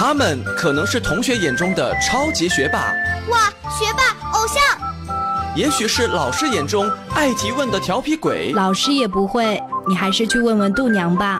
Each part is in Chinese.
他们可能是同学眼中的超级学霸，哇，学霸偶像；也许是老师眼中爱提问的调皮鬼，老师也不会，你还是去问问度娘吧。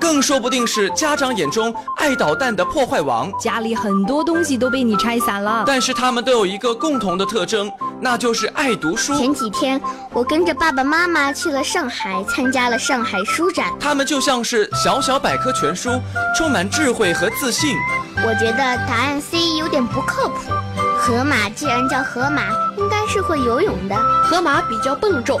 更说不定是家长眼中爱捣蛋的破坏王，家里很多东西都被你拆散了。但是他们都有一个共同的特征，那就是爱读书。前几天我跟着爸爸妈妈去了上海，参加了上海书展。他们就像是小小百科全书，充满智慧和自信。我觉得答案 C 有点不靠谱。河马既然叫河马，应该是会游泳的。河马比较笨重。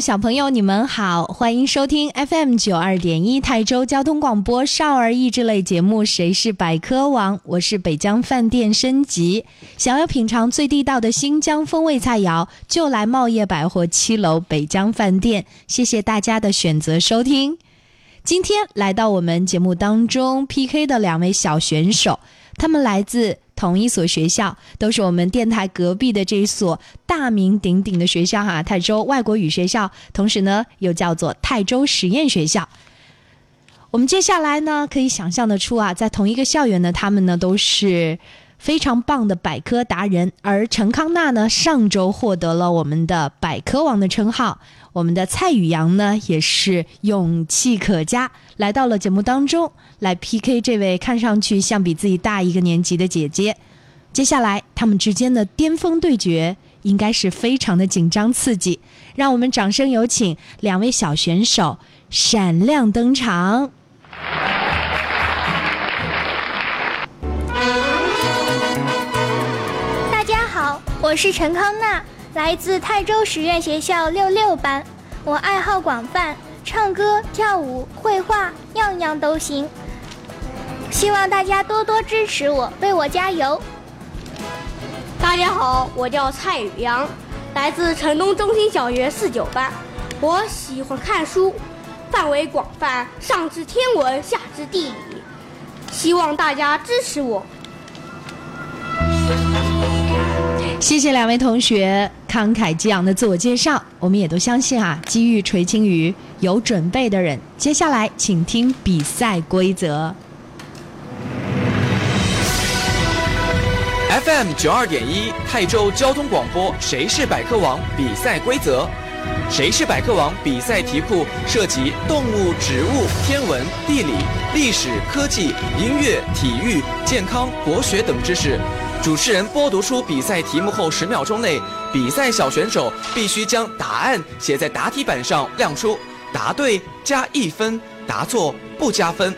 小朋友，你们好，欢迎收听 FM 九二点一泰州交通广播少儿益智类节目《谁是百科王》，我是北疆饭店升级。想要品尝最地道的新疆风味菜肴，就来茂业百货七楼北疆饭店。谢谢大家的选择收听。今天来到我们节目当中 PK 的两位小选手，他们来自。同一所学校，都是我们电台隔壁的这一所大名鼎鼎的学校哈，泰州外国语学校，同时呢又叫做泰州实验学校。我们接下来呢可以想象得出啊，在同一个校园呢，他们呢都是非常棒的百科达人。而陈康纳呢，上周获得了我们的百科王的称号。我们的蔡宇阳呢，也是勇气可嘉，来到了节目当中来 PK 这位看上去像比自己大一个年级的姐姐。接下来他们之间的巅峰对决应该是非常的紧张刺激，让我们掌声有请两位小选手闪亮登场。我是陈康娜。来自泰州实验学校六六班，我爱好广泛，唱歌、跳舞、绘画，样样都行。希望大家多多支持我，为我加油。大家好，我叫蔡宇阳，来自城东中心小学四九班，我喜欢看书，范围广泛，上至天文，下至地理。希望大家支持我。谢谢两位同学慷慨激昂的自我介绍，我们也都相信啊，机遇垂青于有准备的人。接下来，请听比赛规则。FM 九二点一泰州交通广播，谁是百科王？比赛规则：谁是百科王？比赛题库涉及动物、植物、天文、地理、历史、科技、音乐、体育、健康、国学等知识。主持人播读出比赛题目后，十秒钟内，比赛小选手必须将答案写在答题板上亮出，答对加一分，答错不加分。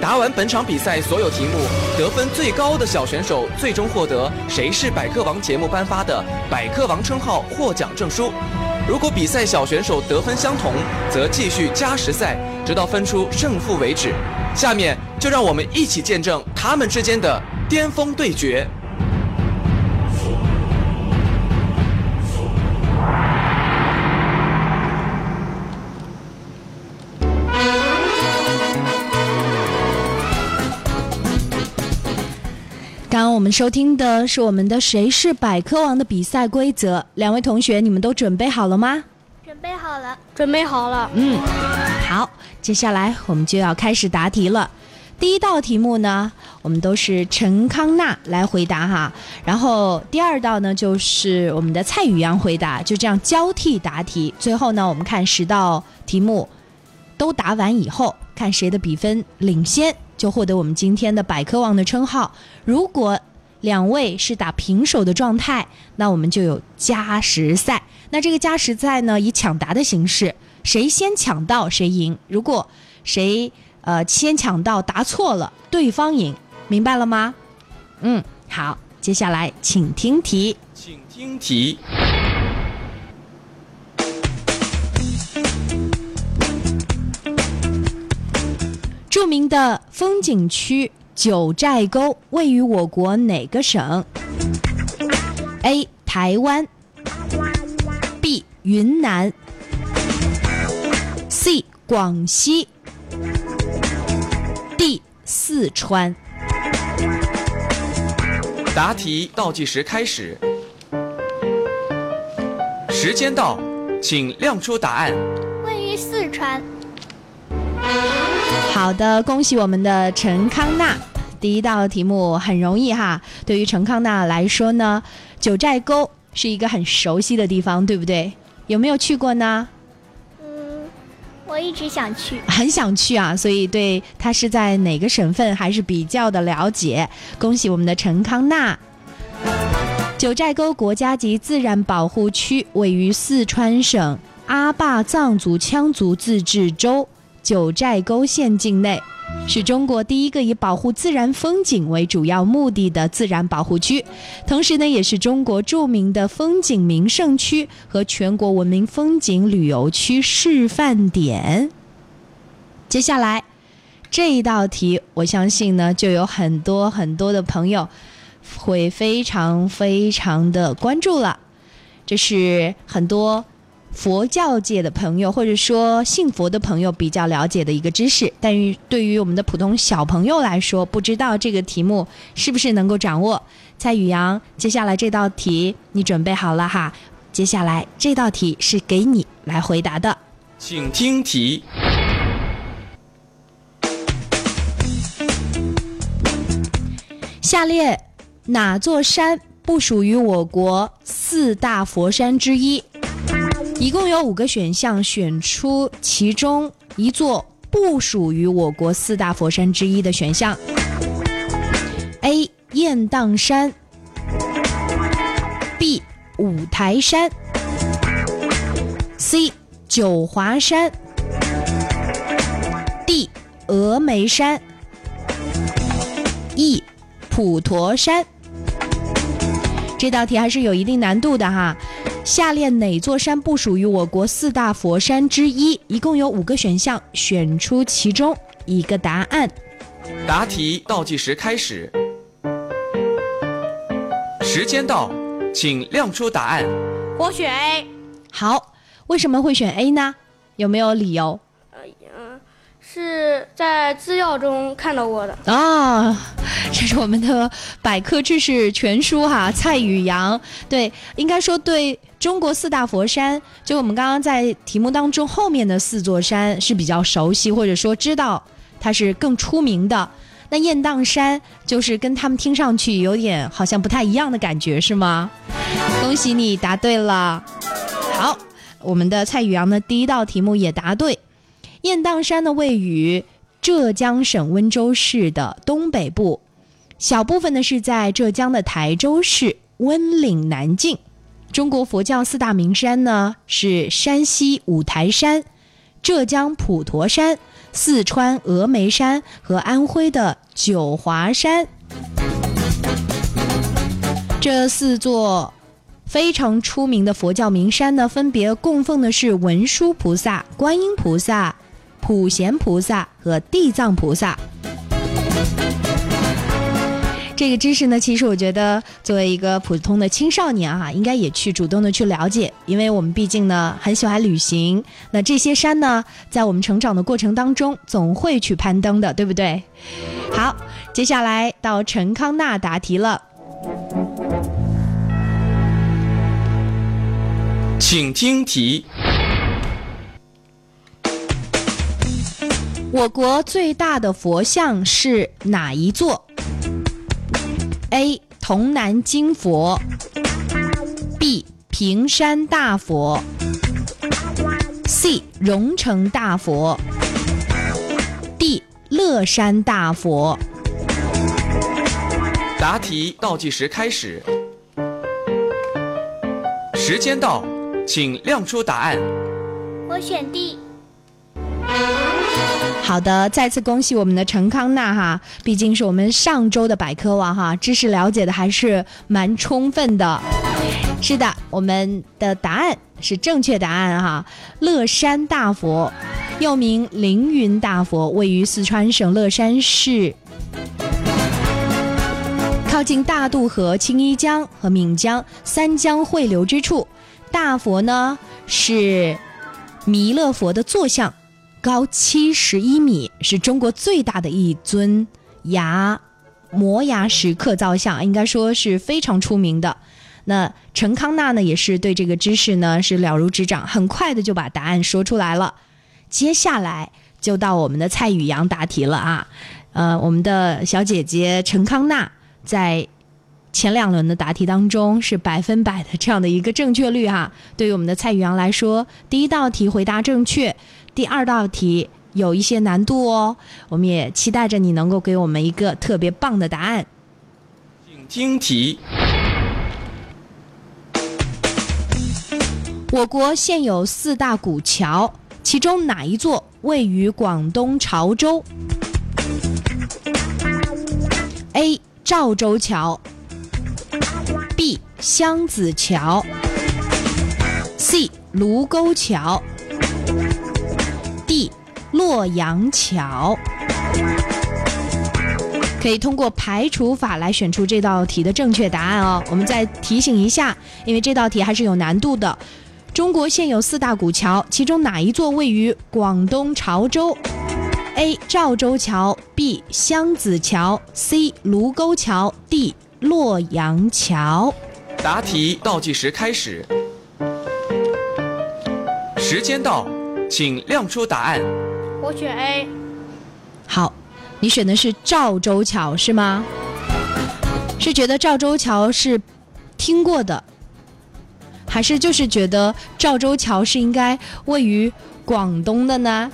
答完本场比赛所有题目，得分最高的小选手最终获得《谁是百科王》节目颁发的百科王称号获奖证书。如果比赛小选手得分相同，则继续加时赛，直到分出胜负为止。下面就让我们一起见证他们之间的巅峰对决。我们收听的是我们的《谁是百科王》的比赛规则，两位同学，你们都准备好了吗？准备好了，准备好了。嗯，好，接下来我们就要开始答题了。第一道题目呢，我们都是陈康纳来回答哈，然后第二道呢就是我们的蔡宇阳回答，就这样交替答题。最后呢，我们看十道题目都答完以后，看谁的比分领先。就获得我们今天的百科王的称号。如果两位是打平手的状态，那我们就有加时赛。那这个加时赛呢，以抢答的形式，谁先抢到谁赢。如果谁呃先抢到答错了，对方赢，明白了吗？嗯，好，接下来请听题。请听题。著名的风景区九寨沟位于我国哪个省？A. 台湾 B. 云南 C. 广西 D. 四川。答题倒计时开始，时间到，请亮出答案。位于四川。好的，恭喜我们的陈康娜。第一道题目很容易哈，对于陈康娜来说呢，九寨沟是一个很熟悉的地方，对不对？有没有去过呢？嗯，我一直想去。很想去啊，所以对它是在哪个省份还是比较的了解。恭喜我们的陈康娜。九寨沟国家级自然保护区位于四川省阿坝藏族羌族自治州。九寨沟县境内，是中国第一个以保护自然风景为主要目的的自然保护区，同时呢，也是中国著名的风景名胜区和全国文明风景旅游区示范点。接下来这一道题，我相信呢，就有很多很多的朋友会非常非常的关注了。这是很多。佛教界的朋友，或者说信佛的朋友比较了解的一个知识，但于对于我们的普通小朋友来说，不知道这个题目是不是能够掌握。蔡宇阳，接下来这道题你准备好了哈？接下来这道题是给你来回答的，请听题。下列哪座山不属于我国四大佛山之一？一共有五个选项，选出其中一座不属于我国四大佛山之一的选项。A. 雁荡山 B. 五台山 C. 九华山 D. 峨眉山 E. 普陀山。这道题还是有一定难度的哈。下列哪座山不属于我国四大佛山之一？一共有五个选项，选出其中一个答案。答题倒计时开始，时间到，请亮出答案。我选 A。好，为什么会选 A 呢？有没有理由？是在资料中看到过的啊，这是我们的百科知识全书哈。蔡宇阳，对，应该说对中国四大佛山，就我们刚刚在题目当中后面的四座山是比较熟悉，或者说知道它是更出名的。那雁荡山就是跟他们听上去有点好像不太一样的感觉，是吗？恭喜你答对了。好，我们的蔡宇阳的第一道题目也答对。雁荡山呢，位于浙江省温州市的东北部，小部分呢是在浙江的台州市温岭南境。中国佛教四大名山呢是山西五台山、浙江普陀山、四川峨眉山和安徽的九华山。这四座非常出名的佛教名山呢，分别供奉的是文殊菩萨、观音菩萨。普贤菩萨和地藏菩萨，这个知识呢，其实我觉得作为一个普通的青少年啊，应该也去主动的去了解，因为我们毕竟呢很喜欢旅行。那这些山呢，在我们成长的过程当中，总会去攀登的，对不对？好，接下来到陈康纳答题了，请听题。我国最大的佛像是哪一座？A. 潼南金佛 B. 平山大佛 C. 荣成大佛 D. 乐山大佛答题倒计时开始，时间到，请亮出答案。我选 D。好的，再次恭喜我们的陈康娜哈，毕竟是我们上周的百科王哈，知识了解的还是蛮充分的。是的，我们的答案是正确答案哈。乐山大佛，又名凌云大佛，位于四川省乐山市，靠近大渡河、青衣江和岷江三江汇流之处。大佛呢是弥勒佛的坐像。高七十一米，是中国最大的一尊牙磨牙石刻造像，应该说是非常出名的。那陈康纳呢，也是对这个知识呢是了如指掌，很快的就把答案说出来了。接下来就到我们的蔡宇阳答题了啊，呃，我们的小姐姐陈康纳在前两轮的答题当中是百分百的这样的一个正确率哈。对于我们的蔡宇阳来说，第一道题回答正确。第二道题有一些难度哦，我们也期待着你能够给我们一个特别棒的答案。请听题：我国现有四大古桥，其中哪一座位于广东潮州？A. 赵州桥 B. 湘子桥 C. 卢沟桥。洛阳桥可以通过排除法来选出这道题的正确答案哦。我们再提醒一下，因为这道题还是有难度的。中国现有四大古桥，其中哪一座位于广东潮州？A. 赵州桥 B. 湘子桥 C. 卢沟桥 D. 洛阳桥。答题倒计时开始，时间到，请亮出答案。我选 A。好，你选的是赵州桥是吗？是觉得赵州桥是听过的，还是就是觉得赵州桥是应该位于广东的呢？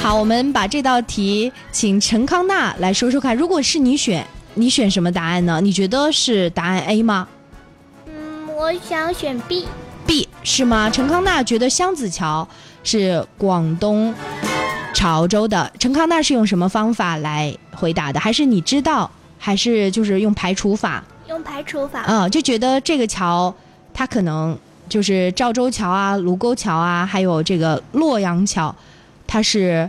好，我们把这道题请陈康纳来说说看，如果是你选，你选什么答案呢？你觉得是答案 A 吗？嗯，我想选 B。B 是吗？陈康纳觉得湘子桥是广东。潮州的陈康纳是用什么方法来回答的？还是你知道？还是就是用排除法？用排除法。嗯，就觉得这个桥，它可能就是赵州桥啊、卢沟桥啊，还有这个洛阳桥，它是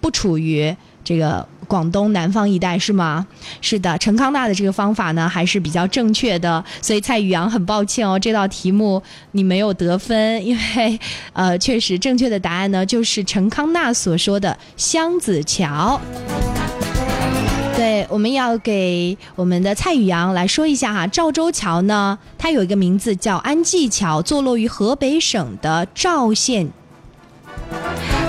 不处于这个。广东南方一带是吗？是的，陈康纳的这个方法呢还是比较正确的，所以蔡宇阳很抱歉哦，这道题目你没有得分，因为呃，确实正确的答案呢就是陈康纳所说的湘子桥。对，我们要给我们的蔡宇阳来说一下哈，赵州桥呢，它有一个名字叫安济桥，坐落于河北省的赵县。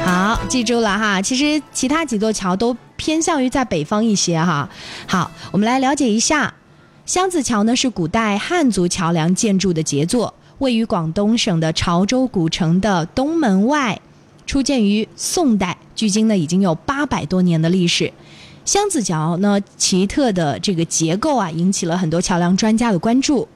好，记住了哈。其实其他几座桥都偏向于在北方一些哈。好，我们来了解一下，湘子桥呢是古代汉族桥梁建筑的杰作，位于广东省的潮州古城的东门外，初建于宋代，距今呢已经有八百多年的历史。湘子桥呢奇特的这个结构啊，引起了很多桥梁专家的关注。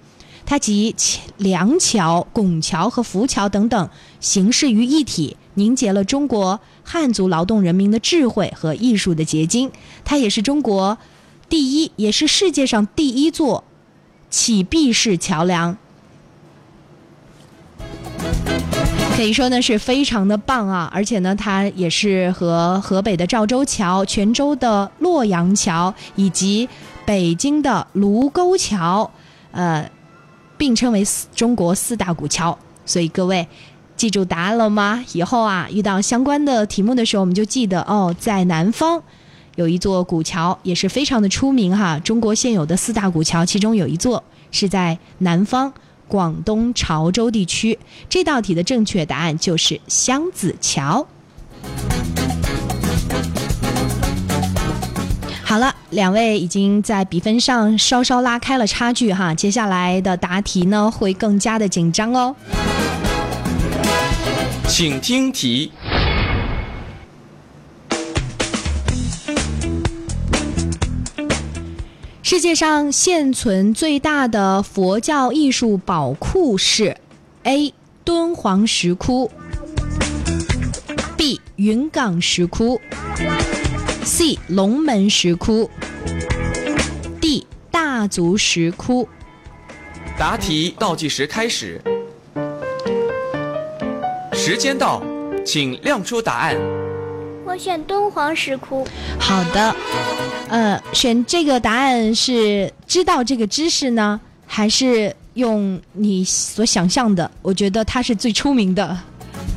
它集梁桥、拱桥和浮桥等等形式于一体。凝结了中国汉族劳动人民的智慧和艺术的结晶，它也是中国第一，也是世界上第一座起闭式桥梁，可以说呢是非常的棒啊！而且呢，它也是和河北的赵州桥、泉州的洛阳桥以及北京的卢沟桥，呃，并称为中国四大古桥。所以各位。记住答案了吗？以后啊，遇到相关的题目的时候，我们就记得哦，在南方有一座古桥，也是非常的出名哈。中国现有的四大古桥，其中有一座是在南方广东潮州地区。这道题的正确答案就是湘子桥。好了，两位已经在比分上稍稍拉开了差距哈，接下来的答题呢会更加的紧张哦。请听题：世界上现存最大的佛教艺术宝库是 A. 敦煌石窟，B. 云冈石窟，C. 龙门石窟，D. 大足石窟。答题倒计时开始，时间到，请亮出答案。我选敦煌石窟。好的，呃，选这个答案是知道这个知识呢，还是用你所想象的？我觉得它是最出名的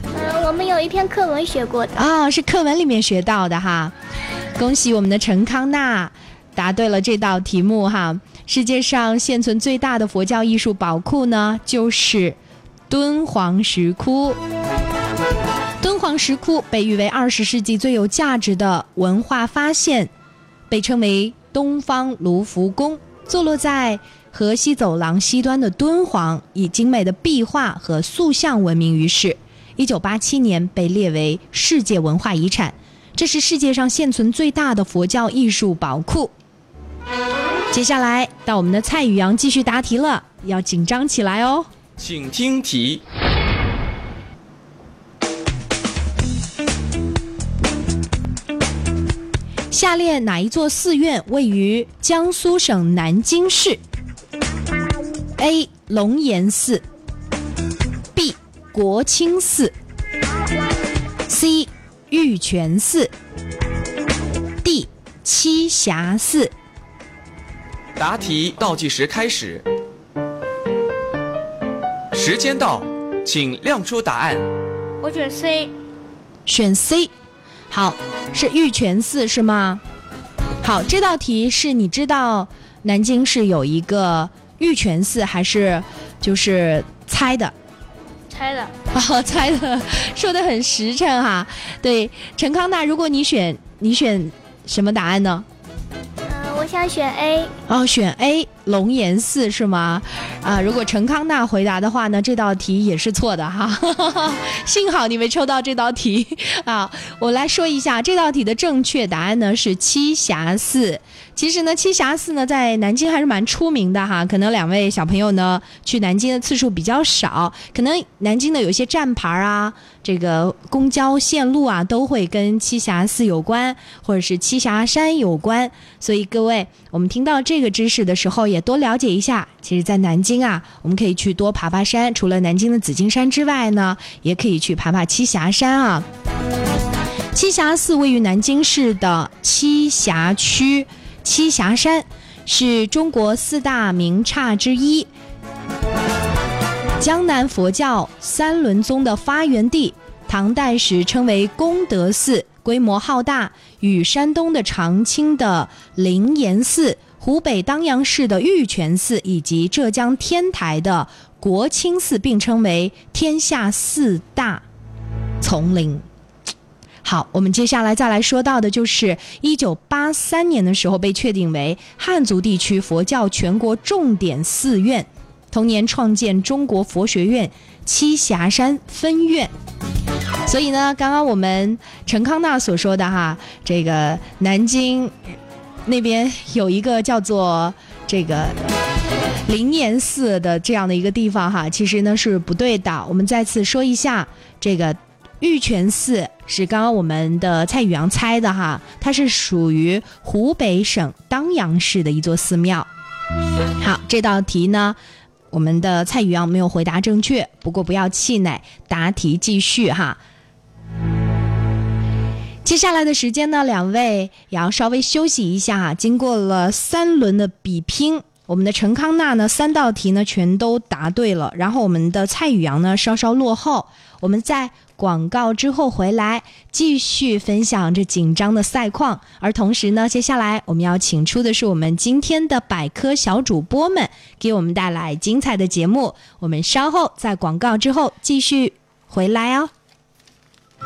呃，我们有一篇课文学过的。啊、是课文里面学到的哈。恭喜我们的陈康娜答对了这道题目哈。世界上现存最大的佛教艺术宝库呢，就是敦煌石窟。敦煌石窟被誉为二十世纪最有价值的文化发现，被称为东方卢浮宫。坐落在河西走廊西端的敦煌，以精美的壁画和塑像闻名于世。一九八七年被列为世界文化遗产，这是世界上现存最大的佛教艺术宝库。接下来到我们的蔡宇阳继续答题了，要紧张起来哦。请听题：下列哪一座寺院位于江苏省南京市？A. 龙岩寺 B. 国清寺 C. 玉泉寺 D. 栖霞寺。答题倒计时开始，时间到，请亮出答案。我选 C。选 C。好，是玉泉寺是吗？好，这道题是你知道南京是有一个玉泉寺，还是就是猜的？猜的。哦，猜的，说的很实诚哈。对，陈康娜，如果你选，你选什么答案呢？嗯，我想选 A。哦，选 A 龙岩寺是吗？啊，如果陈康娜回答的话呢，这道题也是错的哈。幸好你没抽到这道题啊！我来说一下这道题的正确答案呢是栖霞寺。其实呢，栖霞寺呢在南京还是蛮出名的哈。可能两位小朋友呢去南京的次数比较少，可能南京的有些站牌啊，这个公交线路啊都会跟栖霞寺有关，或者是栖霞山有关。所以各位，我们听到这个知识的时候，也也多了解一下。其实，在南京啊，我们可以去多爬爬山。除了南京的紫金山之外呢，也可以去爬爬栖霞山啊。栖霞寺位于南京市的栖霞区，栖霞山是中国四大名刹之一，江南佛教三轮宗的发源地。唐代时称为功德寺，规模浩大，与山东的长清的灵岩寺、湖北当阳市的玉泉寺以及浙江天台的国清寺并称为天下四大丛林。好，我们接下来再来说到的就是一九八三年的时候被确定为汉族地区佛教全国重点寺院，同年创建中国佛学院栖霞山分院。所以呢，刚刚我们陈康纳所说的哈，这个南京那边有一个叫做这个灵岩寺的这样的一个地方哈，其实呢是不对的。我们再次说一下，这个玉泉寺是刚刚我们的蔡宇阳猜的哈，它是属于湖北省当阳市的一座寺庙。好，这道题呢。我们的蔡宇阳没有回答正确，不过不要气馁，答题继续哈。接下来的时间呢，两位也要稍微休息一下。经过了三轮的比拼，我们的陈康纳呢三道题呢全都答对了，然后我们的蔡宇阳呢稍稍落后。我们在广告之后回来继续分享这紧张的赛况，而同时呢，接下来我们要请出的是我们今天的百科小主播们，给我们带来精彩的节目。我们稍后在广告之后继续回来哦。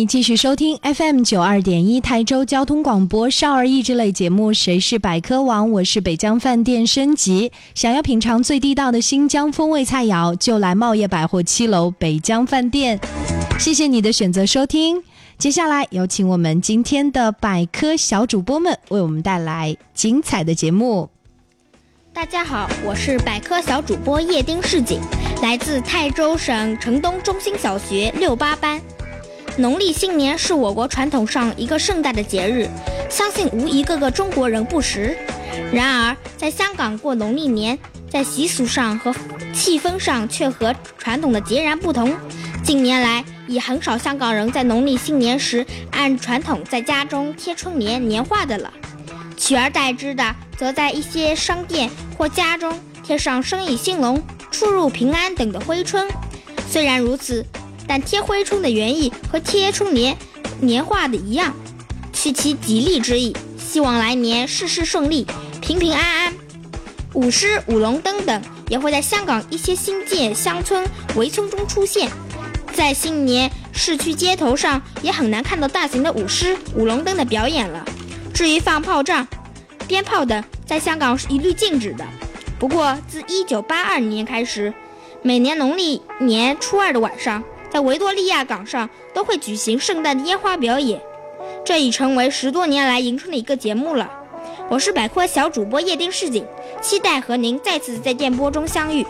你继续收听 FM 九二点一台州交通广播少儿益智类节目《谁是百科王》，我是北江饭店升级。想要品尝最地道的新疆风味菜肴，就来茂业百货七楼北江饭店。谢谢你的选择收听。接下来有请我们今天的百科小主播们为我们带来精彩的节目。大家好，我是百科小主播叶丁世锦，来自泰州省城东中心小学六八班。农历新年是我国传统上一个盛大的节日，相信无一个个中国人不识。然而，在香港过农历年，在习俗上和气氛上却和传统的截然不同。近年来，已很少香港人在农历新年时按传统在家中贴春联、年画的了，取而代之的，则在一些商店或家中贴上“生意兴隆”“出入平安”等的挥春。虽然如此，但贴灰冲的原意和贴春联、年画的一样，取其吉利之意，希望来年事事顺利、平平安安。舞狮、舞龙灯等也会在香港一些新建乡村、围村中出现。在新年，市区街头上也很难看到大型的舞狮、舞龙灯的表演了。至于放炮仗、鞭炮等，在香港是一律禁止的。不过，自1982年开始，每年农历年初二的晚上，在维多利亚港上都会举行圣诞的烟花表演，这已成为十多年来迎春的一个节目了。我是百科小主播叶丁世锦，期待和您再次在电波中相遇。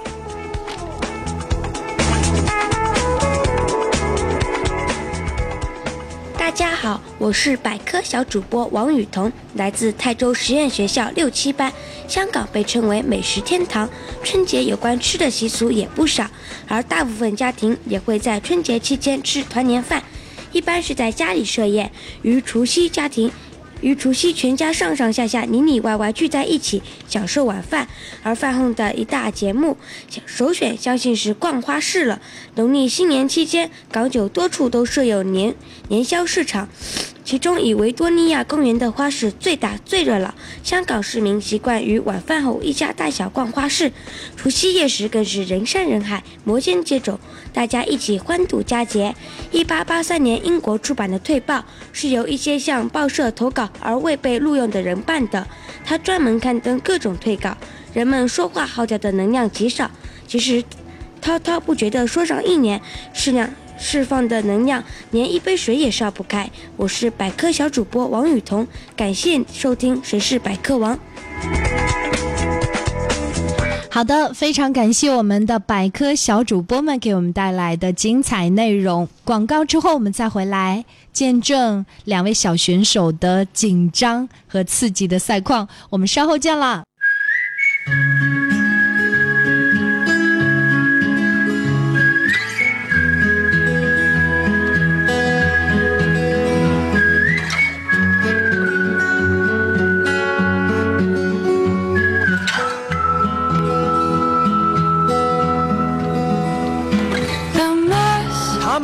大家好，我是百科小主播王雨桐，来自泰州实验学校六七班。香港被称为美食天堂，春节有关吃的习俗也不少，而大部分家庭也会在春节期间吃团年饭，一般是在家里设宴，于除夕家庭。与除夕，全家上上下下、里里外外聚在一起享受晚饭，而饭后的一大节目，首选相信是逛花市了。农历新年期间，港九多处都设有年年宵市场，其中以维多利亚公园的花市最大最热闹。香港市民习惯于晚饭后一家大小逛花市，除夕夜时更是人山人海，摩肩接踵，大家一起欢度佳节。一八八三年，英国出版的《退报》是由一些向报社投稿而未被录用的人办的，他专门刊登各种退稿。人们说话号角的能量极少，其实滔滔不绝地说上一年，适量释放的能量连一杯水也烧不开。我是百科小主播王雨桐，感谢收听《谁是百科王》。好的，非常感谢我们的百科小主播们给我们带来的精彩内容。广告之后，我们再回来见证两位小选手的紧张和刺激的赛况。我们稍后见啦。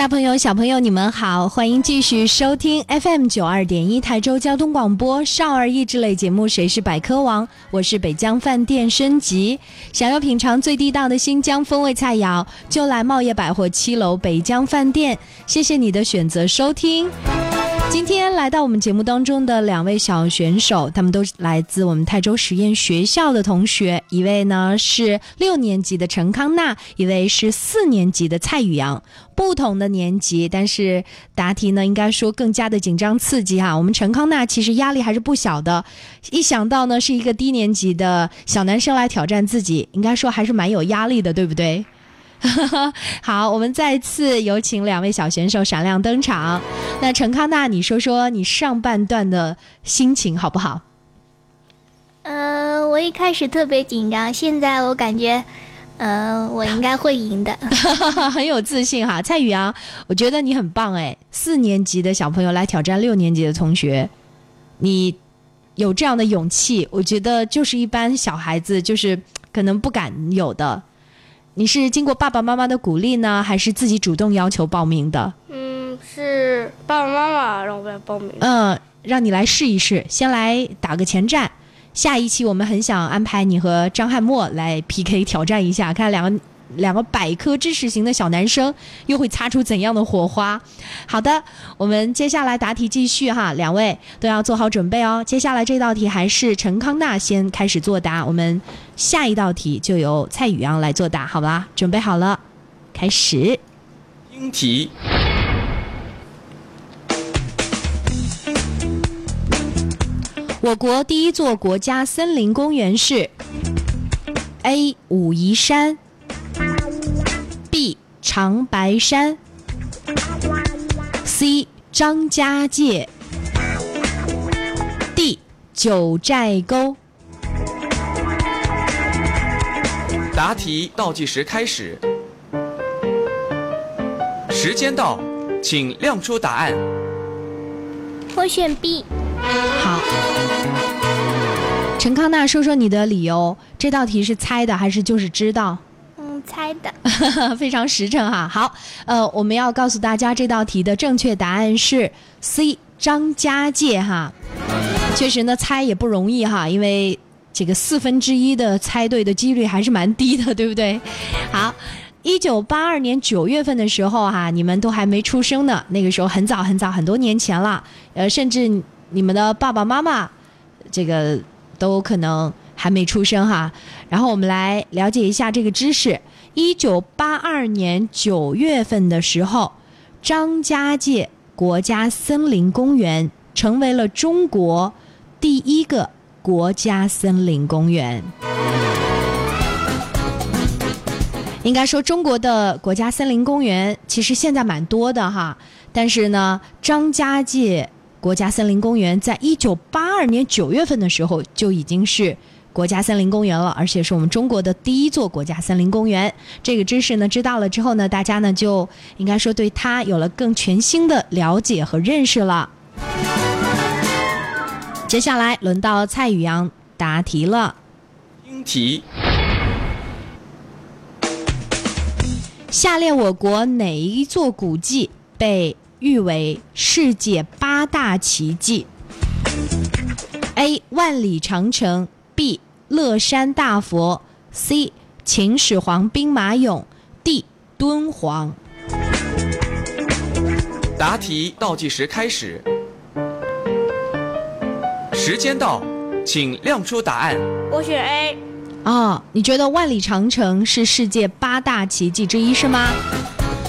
大朋友、小朋友，你们好，欢迎继续收听 FM 九二点一台州交通广播少儿益智类节目《谁是百科王》，我是北疆饭店升级。想要品尝最地道的新疆风味菜肴，就来茂业百货七楼北疆饭店。谢谢你的选择收听。今天来到我们节目当中的两位小选手，他们都是来自我们泰州实验学校的同学，一位呢是六年级的陈康娜，一位是四年级的蔡宇阳。不同的年级，但是答题呢，应该说更加的紧张刺激哈。我们陈康娜其实压力还是不小的，一想到呢是一个低年级的小男生来挑战自己，应该说还是蛮有压力的，对不对？好，我们再次有请两位小选手闪亮登场。那陈康娜，你说说你上半段的心情好不好？呃，我一开始特别紧张，现在我感觉，呃，我应该会赢的。很有自信哈，蔡宇阳，我觉得你很棒哎，四年级的小朋友来挑战六年级的同学，你有这样的勇气，我觉得就是一般小孩子就是可能不敢有的。你是经过爸爸妈妈的鼓励呢，还是自己主动要求报名的？嗯，是爸爸妈妈让我来报名。嗯，让你来试一试，先来打个前站。下一期我们很想安排你和张翰墨来 PK 挑战一下，看两个两个百科知识型的小男生又会擦出怎样的火花。好的，我们接下来答题继续哈，两位都要做好准备哦。接下来这道题还是陈康娜先开始作答，我们下一道题就由蔡宇阳来作答，好吧？准备好了，开始。听题：我国第一座国家森林公园是 A. 武夷山长白山，C. 张家界，D. 九寨沟。答题倒计时开始，时间到，请亮出答案。我选 B。好，陈康娜，说说你的理由。这道题是猜的还是就是知道？的。非常实诚哈。好，呃，我们要告诉大家这道题的正确答案是 C 张家界哈。确实呢，猜也不容易哈，因为这个四分之一的猜对的几率还是蛮低的，对不对？好。一九八二年九月份的时候哈，你们都还没出生呢，那个时候很早很早很多年前了，呃，甚至你们的爸爸妈妈，这个都可能还没出生哈。然后我们来了解一下这个知识。一九八二年九月份的时候，张家界国家森林公园成为了中国第一个国家森林公园。应该说，中国的国家森林公园其实现在蛮多的哈，但是呢，张家界国家森林公园在一九八二年九月份的时候就已经是国家森林公园了，而且是我们中国的第一座国家森林公园。这个知识呢，知道了之后呢，大家呢就应该说对它有了更全新的了解和认识了。接下来轮到蔡宇阳答题了。听题：下列我国哪一座古迹被誉为世界八大奇迹？A. 万里长城 B. 乐山大佛 C. 秦始皇兵马俑 D. 敦煌。答题倒计时开始，时间到，请亮出答案。我选 A。哦，你觉得万里长城是世界八大奇迹之一是吗？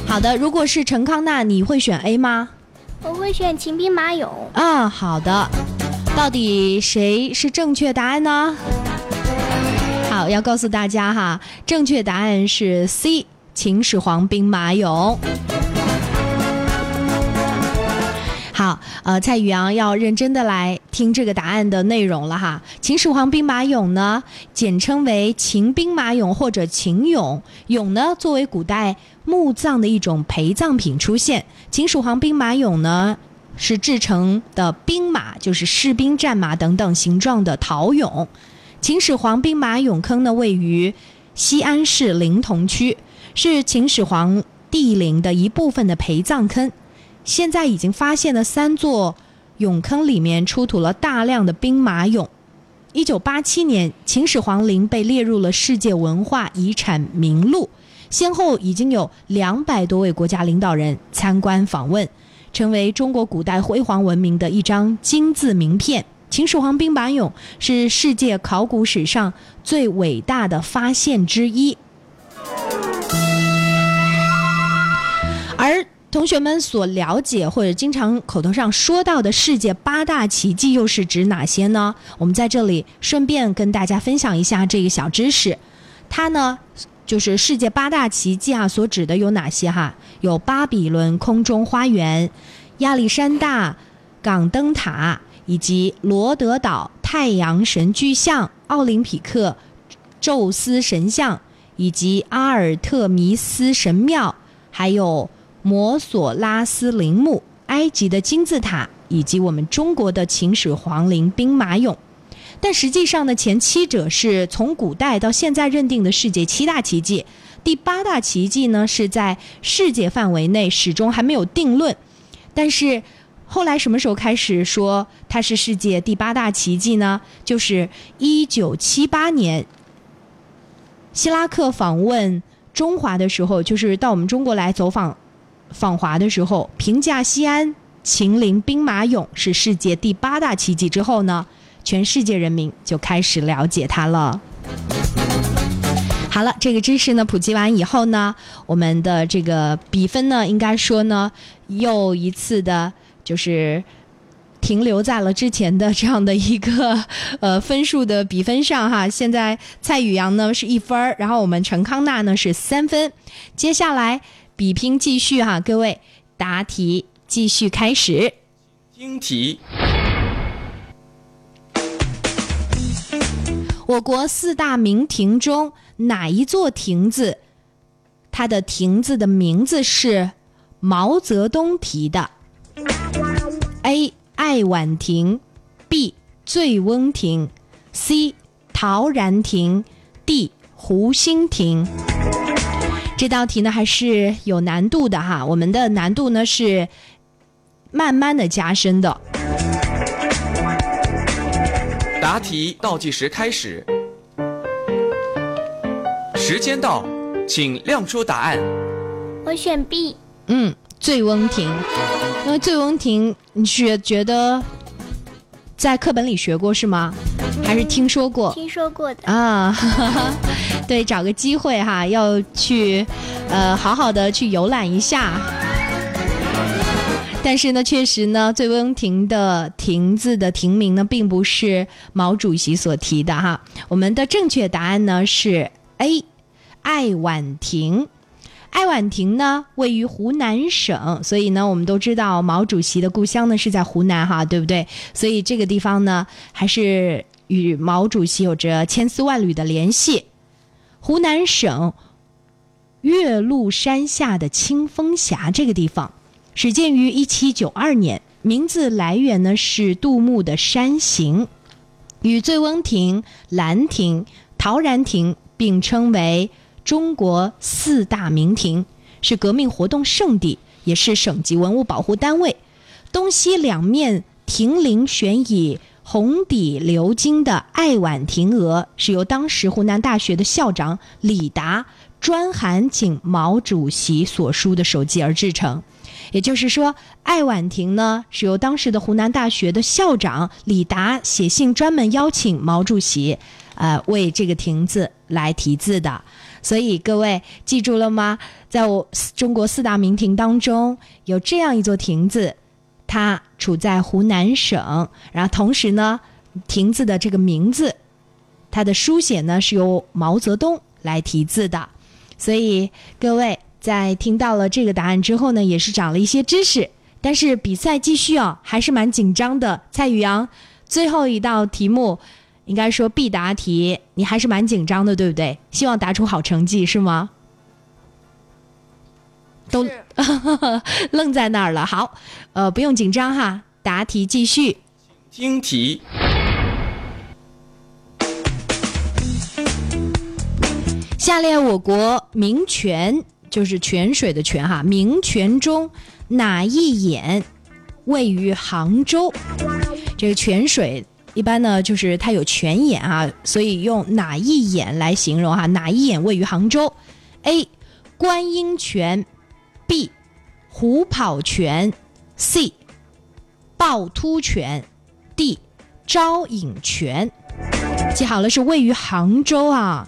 好的，如果是陈康娜，你会选 A 吗？我会选秦兵马俑。啊，好的。到底谁是正确答案呢？好，要告诉大家哈，正确答案是 C，秦始皇兵马俑。好，呃，蔡宇阳要认真的来听这个答案的内容了哈。秦始皇兵马俑呢，简称为秦兵马俑或者秦俑。俑呢，作为古代墓葬的一种陪葬品出现。秦始皇兵马俑呢，是制成的兵马，就是士兵、战马等等形状的陶俑。秦始皇兵马俑坑呢，位于西安市临潼区，是秦始皇帝陵的一部分的陪葬坑。现在已经发现了三座俑坑，里面出土了大量的兵马俑。一九八七年，秦始皇陵被列入了世界文化遗产名录，先后已经有两百多位国家领导人参观访问，成为中国古代辉煌文明的一张金字名片。秦始皇兵马俑是世界考古史上最伟大的发现之一，而。同学们所了解或者经常口头上说到的世界八大奇迹又是指哪些呢？我们在这里顺便跟大家分享一下这个小知识。它呢，就是世界八大奇迹啊，所指的有哪些哈？有巴比伦空中花园、亚历山大港灯塔，以及罗德岛太阳神巨像、奥林匹克宙斯神像，以及阿尔特弥斯神庙，还有。摩索拉斯陵墓、埃及的金字塔以及我们中国的秦始皇陵兵马俑，但实际上呢，前七者是从古代到现在认定的世界七大奇迹，第八大奇迹呢是在世界范围内始终还没有定论。但是后来什么时候开始说它是世界第八大奇迹呢？就是一九七八年，希拉克访问中华的时候，就是到我们中国来走访。访华的时候，评价西安秦陵兵马俑是世界第八大奇迹之后呢，全世界人民就开始了解它了。好了，这个知识呢普及完以后呢，我们的这个比分呢，应该说呢，又一次的，就是停留在了之前的这样的一个呃分数的比分上哈。现在蔡宇阳呢是一分然后我们陈康娜呢是三分，接下来。比拼继续哈，各位答题继续开始。听题：我国四大名亭中哪一座亭子，它的亭子的名字是毛泽东题的？A. 爱晚亭，B. 醉翁亭，C. 陶然亭，D. 湖心亭。这道题呢还是有难度的哈，我们的难度呢是慢慢的加深的。答题倒计时开始，时间到，请亮出答案。我选 B。嗯，醉翁亭，因为醉翁亭你是觉得在课本里学过是吗？还是听说过？听说过的啊。对，找个机会哈，要去，呃，好好的去游览一下。但是呢，确实呢，醉翁亭的亭子的亭名呢，并不是毛主席所提的哈。我们的正确答案呢是 A，爱晚亭。爱晚亭呢位于湖南省，所以呢，我们都知道毛主席的故乡呢是在湖南哈，对不对？所以这个地方呢，还是与毛主席有着千丝万缕的联系。湖南省岳麓山下的清风峡这个地方，始建于一七九二年，名字来源呢是杜牧的《山行》，与醉翁亭、兰亭、陶然亭并称为中国四大名亭，是革命活动圣地，也是省级文物保护单位。东西两面亭林悬以。红底鎏金的爱晚亭额是由当时湖南大学的校长李达专函请毛主席所书的手迹而制成，也就是说，爱晚亭呢是由当时的湖南大学的校长李达写信专门邀请毛主席，呃，为这个亭子来题字的。所以各位记住了吗？在我中国四大名亭当中，有这样一座亭子。它处在湖南省，然后同时呢，亭子的这个名字，它的书写呢是由毛泽东来题字的，所以各位在听到了这个答案之后呢，也是长了一些知识。但是比赛继续哦，还是蛮紧张的。蔡宇阳，最后一道题目，应该说必答题，你还是蛮紧张的，对不对？希望答出好成绩，是吗？都 愣在那儿了。好，呃，不用紧张哈，答题继续。听题。下列我国名泉，就是泉水的泉哈，名泉中。哪一眼位于杭州？这个泉水一般呢，就是它有泉眼啊，所以用哪一眼来形容哈？哪一眼位于杭州？A. 观音泉，B. 虎跑泉，C. 趵突泉，D. 招引泉。记好了，是位于杭州啊。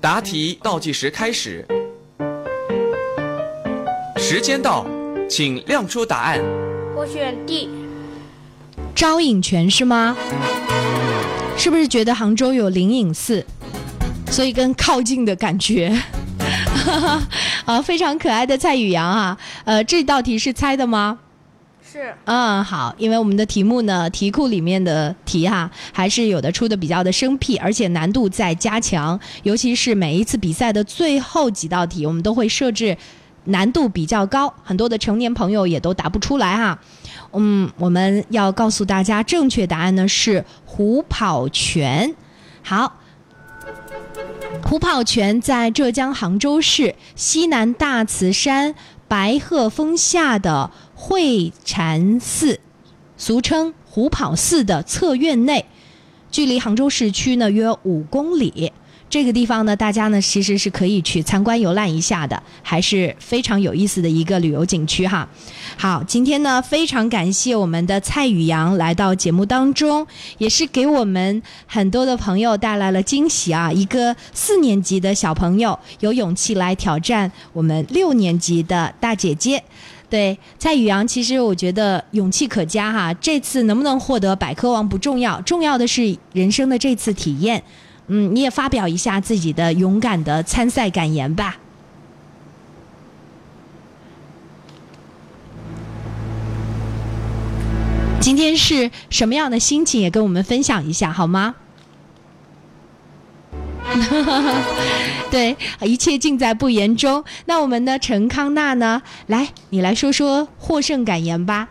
答题倒计时开始。时间到，请亮出答案。我选 D。招引泉是吗？是不是觉得杭州有灵隐寺，所以更靠近的感觉？啊，非常可爱的蔡宇阳啊！呃，这道题是猜的吗？是。嗯，好，因为我们的题目呢，题库里面的题哈，还是有的出的比较的生僻，而且难度在加强，尤其是每一次比赛的最后几道题，我们都会设置。难度比较高，很多的成年朋友也都答不出来哈。嗯，我们要告诉大家，正确答案呢是虎跑泉。好，虎跑泉在浙江杭州市西南大慈山白鹤峰下的会禅寺，俗称虎跑寺的侧院内，距离杭州市区呢约五公里。这个地方呢，大家呢其实是可以去参观游览一下的，还是非常有意思的一个旅游景区哈。好，今天呢非常感谢我们的蔡宇阳来到节目当中，也是给我们很多的朋友带来了惊喜啊！一个四年级的小朋友有勇气来挑战我们六年级的大姐姐，对蔡宇阳，其实我觉得勇气可嘉哈。这次能不能获得百科王不重要，重要的是人生的这次体验。嗯，你也发表一下自己的勇敢的参赛感言吧。今天是什么样的心情，也跟我们分享一下好吗？对，一切尽在不言中。那我们的陈康娜呢？来，你来说说获胜感言吧。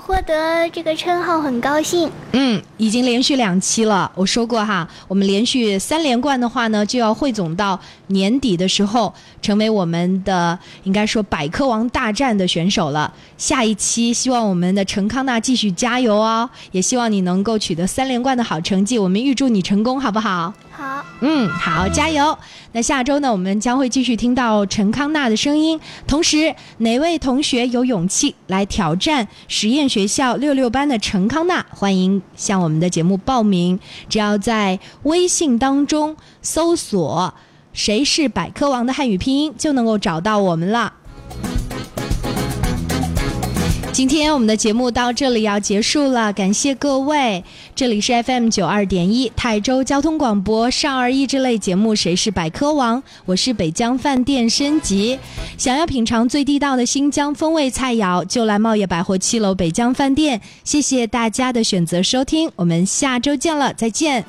获得这个称号很高兴。嗯，已经连续两期了。我说过哈，我们连续三连冠的话呢，就要汇总到年底的时候，成为我们的应该说百科王大战的选手了。下一期希望我们的陈康纳继续加油哦，也希望你能够取得三连冠的好成绩。我们预祝你成功，好不好？好。嗯，好，加油。那下周呢，我们将会继续听到陈康纳的声音。同时，哪位同学有勇气来挑战实验学校六六班的陈康纳？欢迎向我们的节目报名。只要在微信当中搜索“谁是百科王”的汉语拼音，就能够找到我们了。今天我们的节目到这里要结束了，感谢各位。这里是 FM 九二点一泰州交通广播少儿益智类节目《谁是百科王》，我是北疆饭店升级。想要品尝最地道的新疆风味菜肴，就来茂业百货七楼北疆饭店。谢谢大家的选择收听，我们下周见了，再见。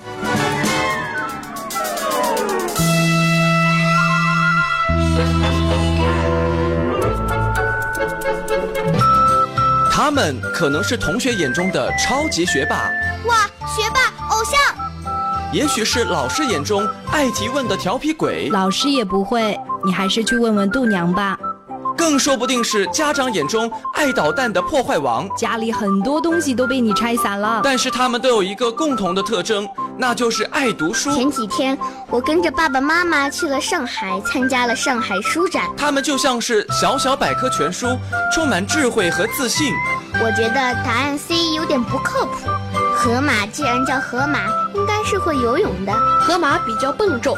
他们可能是同学眼中的超级学霸，哇，学霸偶像；也许是老师眼中爱提问的调皮鬼，老师也不会，你还是去问问度娘吧。更说不定是家长眼中爱捣蛋的破坏王，家里很多东西都被你拆散了。但是他们都有一个共同的特征，那就是爱读书。前几天我跟着爸爸妈妈去了上海，参加了上海书展。他们就像是小小百科全书，充满智慧和自信。我觉得答案 C 有点不靠谱。河马既然叫河马，应该是会游泳的。河马比较笨重。